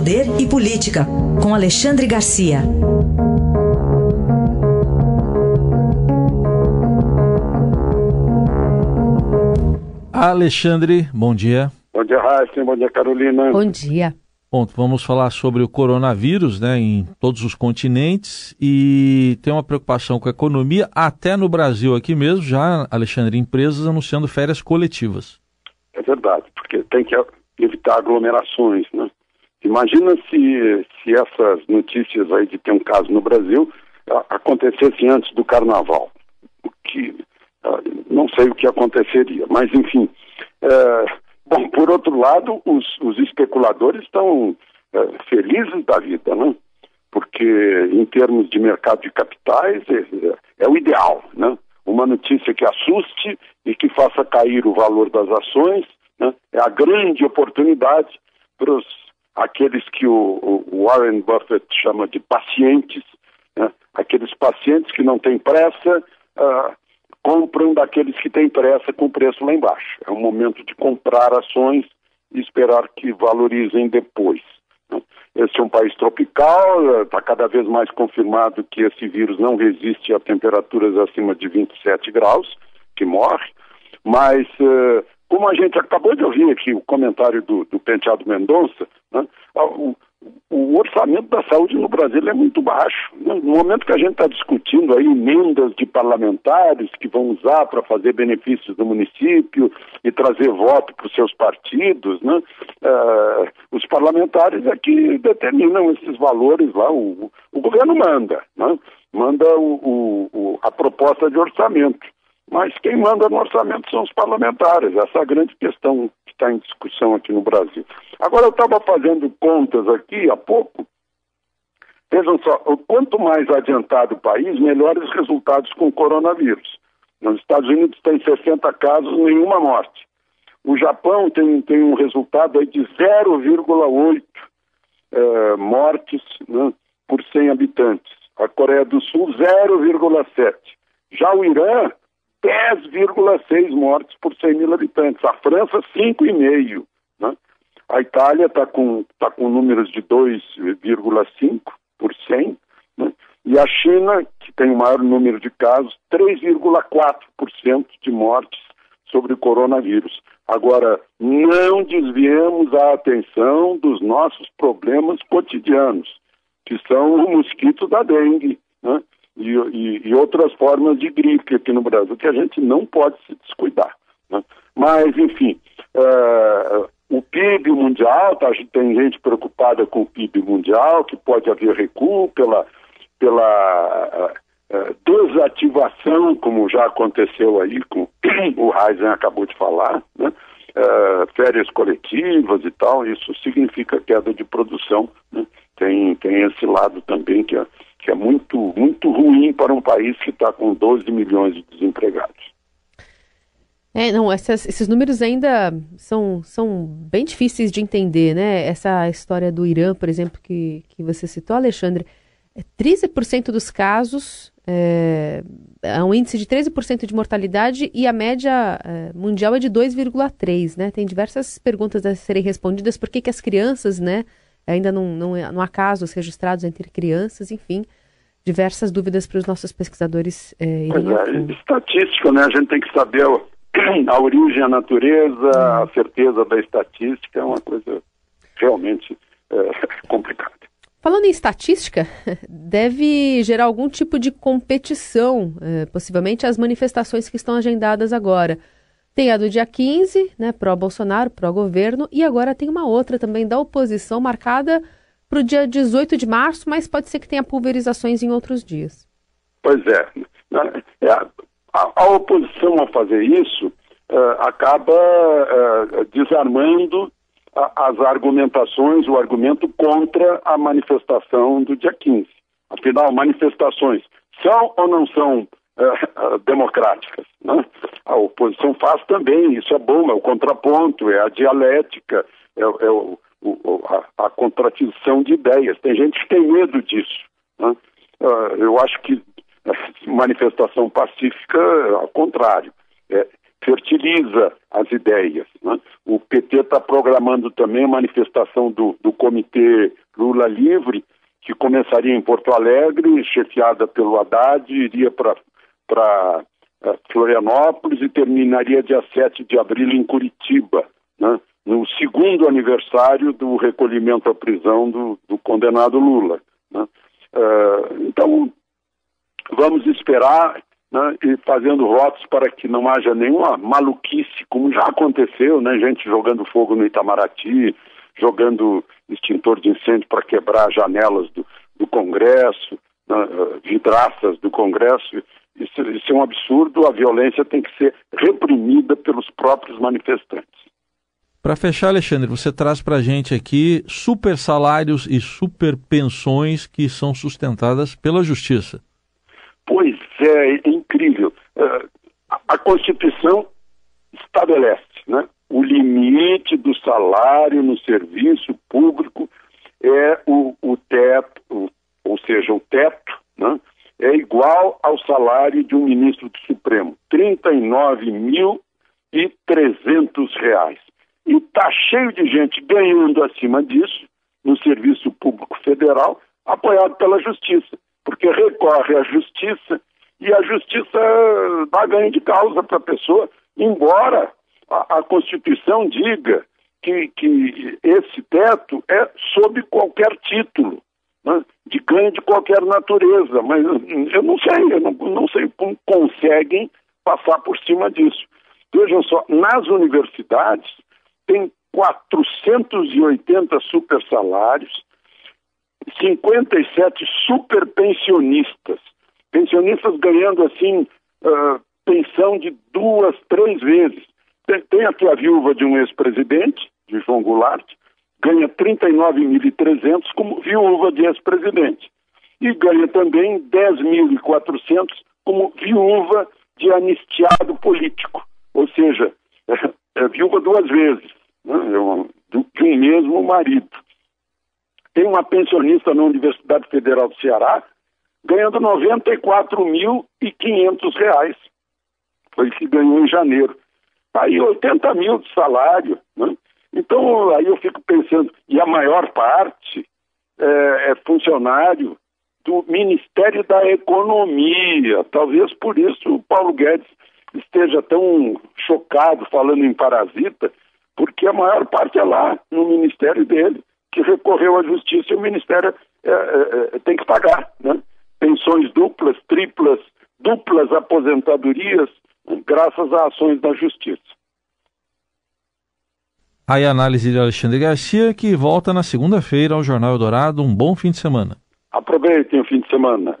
Poder e Política, com Alexandre Garcia. Alexandre, bom dia. Bom dia, Raíssa. Bom dia, Carolina. Bom dia. Bom, vamos falar sobre o coronavírus, né, em todos os continentes e tem uma preocupação com a economia, até no Brasil aqui mesmo, já, Alexandre, empresas anunciando férias coletivas. É verdade, porque tem que evitar aglomerações, né? Imagina se, se essas notícias aí de ter um caso no Brasil acontecessem antes do carnaval. O que, não sei o que aconteceria, mas enfim. É, bom, por outro lado, os, os especuladores estão é, felizes da vida, né? Porque em termos de mercado de capitais é, é, é o ideal, né? Uma notícia que assuste e que faça cair o valor das ações né? é a grande oportunidade para os aqueles que o, o, Warren Buffett chama de pacientes, né? aqueles pacientes que não têm pressa, uh, compram daqueles que têm pressa com preço lá embaixo. É um momento de comprar ações e esperar que valorizem depois. Né? Esse é um país tropical, está cada vez mais confirmado que esse vírus não resiste a temperaturas acima de 27 graus, que morre, mas uh, como a gente acabou de ouvir aqui o comentário do, do Penteado Mendonça, né, o, o, orçamento da saúde no Brasil é muito baixo. Né? No momento que a gente está discutindo aí emendas de parlamentares que vão usar para fazer benefícios do município e trazer voto para os seus partidos, né? Uh, os parlamentares é que determinam esses valores lá, o, o governo manda, né? manda o, o, a proposta de orçamento. Mas quem manda no orçamento são os parlamentares. Essa é a grande questão que está em discussão aqui no Brasil. Agora, eu estava fazendo contas aqui há pouco. Vejam só, quanto mais adiantado o país, melhores resultados com o coronavírus. Nos Estados Unidos tem 60 casos, nenhuma morte. O Japão tem, tem um resultado aí de 0,8 eh, mortes né, por 100 habitantes. A Coreia do Sul, 0,7. Já o Irã 10,6 mortes por 100 mil habitantes. A França, 5,5. Né? A Itália está com, tá com números de 2,5 por 100. Né? E a China, que tem o maior número de casos, 3,4% de mortes sobre o coronavírus. Agora, não desviemos a atenção dos nossos problemas cotidianos, que são o mosquito da dengue, né? E, e, e, outras formas de gripe aqui no Brasil, que a gente não pode se descuidar. Né? Mas, enfim, uh, o PIB mundial, tá, tem gente preocupada com o PIB mundial, que pode haver recuo pela, pela uh, desativação, como já aconteceu aí, com o Heisen acabou de falar, né? Uh, férias coletivas e tal, isso significa queda de produção. Né? Tem, tem esse lado também que é que é muito, muito ruim para um país que está com 12 milhões de desempregados. É, não, essas, esses números ainda são, são bem difíceis de entender, né? Essa história do Irã, por exemplo, que, que você citou, Alexandre, 13% é dos casos, é, é, um índice de 13% de mortalidade e a média é, mundial é de 2,3%, né? Tem diversas perguntas a serem respondidas, por que, que as crianças, né, ainda não, não, não há casos registrados entre crianças, enfim, diversas dúvidas para os nossos pesquisadores é, pois é, estatística, né? A gente tem que saber a origem, a natureza, a certeza da estatística é uma coisa realmente é, complicada. Falando em estatística, deve gerar algum tipo de competição, é, possivelmente as manifestações que estão agendadas agora. Tem a do dia 15, né, pró-Bolsonaro, pró-governo, e agora tem uma outra também da oposição marcada para o dia 18 de março, mas pode ser que tenha pulverizações em outros dias. Pois é. é a, oposição a fazer isso uh, acaba uh, desarmando as argumentações, o argumento contra a manifestação do dia 15. Afinal, manifestações são ou não são uh, democráticas? Né? A oposição faz também, isso é bom, é o contraponto, é a dialética, é, é o, o, a, a, contradição de ideias. Tem gente que tem medo disso. Né? Uh, eu acho que manifestação pacífica, ao contrário, é, fertiliza as ideias. Né? o PT está programando também a manifestação do, do Comitê Lula Livre, que começaria em Porto Alegre, chefiada pelo Haddad, iria para Florianópolis e terminaria dia 7 de abril em Curitiba, né, no segundo aniversário do recolhimento à prisão do, do condenado Lula. Né. Uh, então, vamos esperar né, e fazendo votos para que não haja nenhuma maluquice, como já aconteceu, né, gente jogando fogo no Itamaraty, jogando extintor de incêndio para quebrar janelas do, do Congresso, né, vidraças do Congresso. Isso, isso é um absurdo, a violência tem que ser reprimida pelos próprios manifestantes. Para fechar, Alexandre, você traz para a gente aqui super salários e super pensões que são sustentadas pela Justiça. Pois é, é incrível. Uh, a Constituição estabelece né, o limite do salário no serviço público é o, o teto, ou seja, o teto, né, é igual ao salário de um ministro do Supremo, R$ 39.300. E está cheio de gente ganhando acima disso no serviço público federal, apoiado pela Justiça porque recorre à justiça e a justiça dá ganho de causa para a pessoa, embora a, a Constituição diga que, que, esse teto é sob qualquer título, né, de ganho de qualquer natureza, mas eu não sei, eu não, não sei como conseguem passar por cima disso. Vejam só, nas universidades tem 480 super salários, 57 super pensionistas. Pensionistas ganhando assim uh, pensão de duas, três vezes. Tem, tem aqui a viúva de um ex-presidente, de João Goulart, ganha 39.300 como viúva de ex-presidente. E ganha também 10.400 como viúva de anistiado político. Ou seja, é, é viúva duas vezes, né? É de um mesmo marido. Tem uma pensionista na Universidade Federal do Ceará ganhando R$ 94.500. Foi o que ganhou em janeiro. Aí 80 mil de salário. Né? Então, aí eu fico pensando, e a maior parte é, é funcionário do Ministério da Economia. Talvez por isso o Paulo Guedes esteja tão chocado falando em parasita, porque a maior parte é lá, no ministério dele que recorreu à justiça e o Ministério é, é, é, tem que pagar. Né? Pensões duplas, triplas, duplas aposentadorias, graças a ações da justiça. Aí a análise de Alexandre Garcia, que volta na segunda-feira ao Jornal Eldorado. Um bom fim de semana. Aproveitem o fim de semana.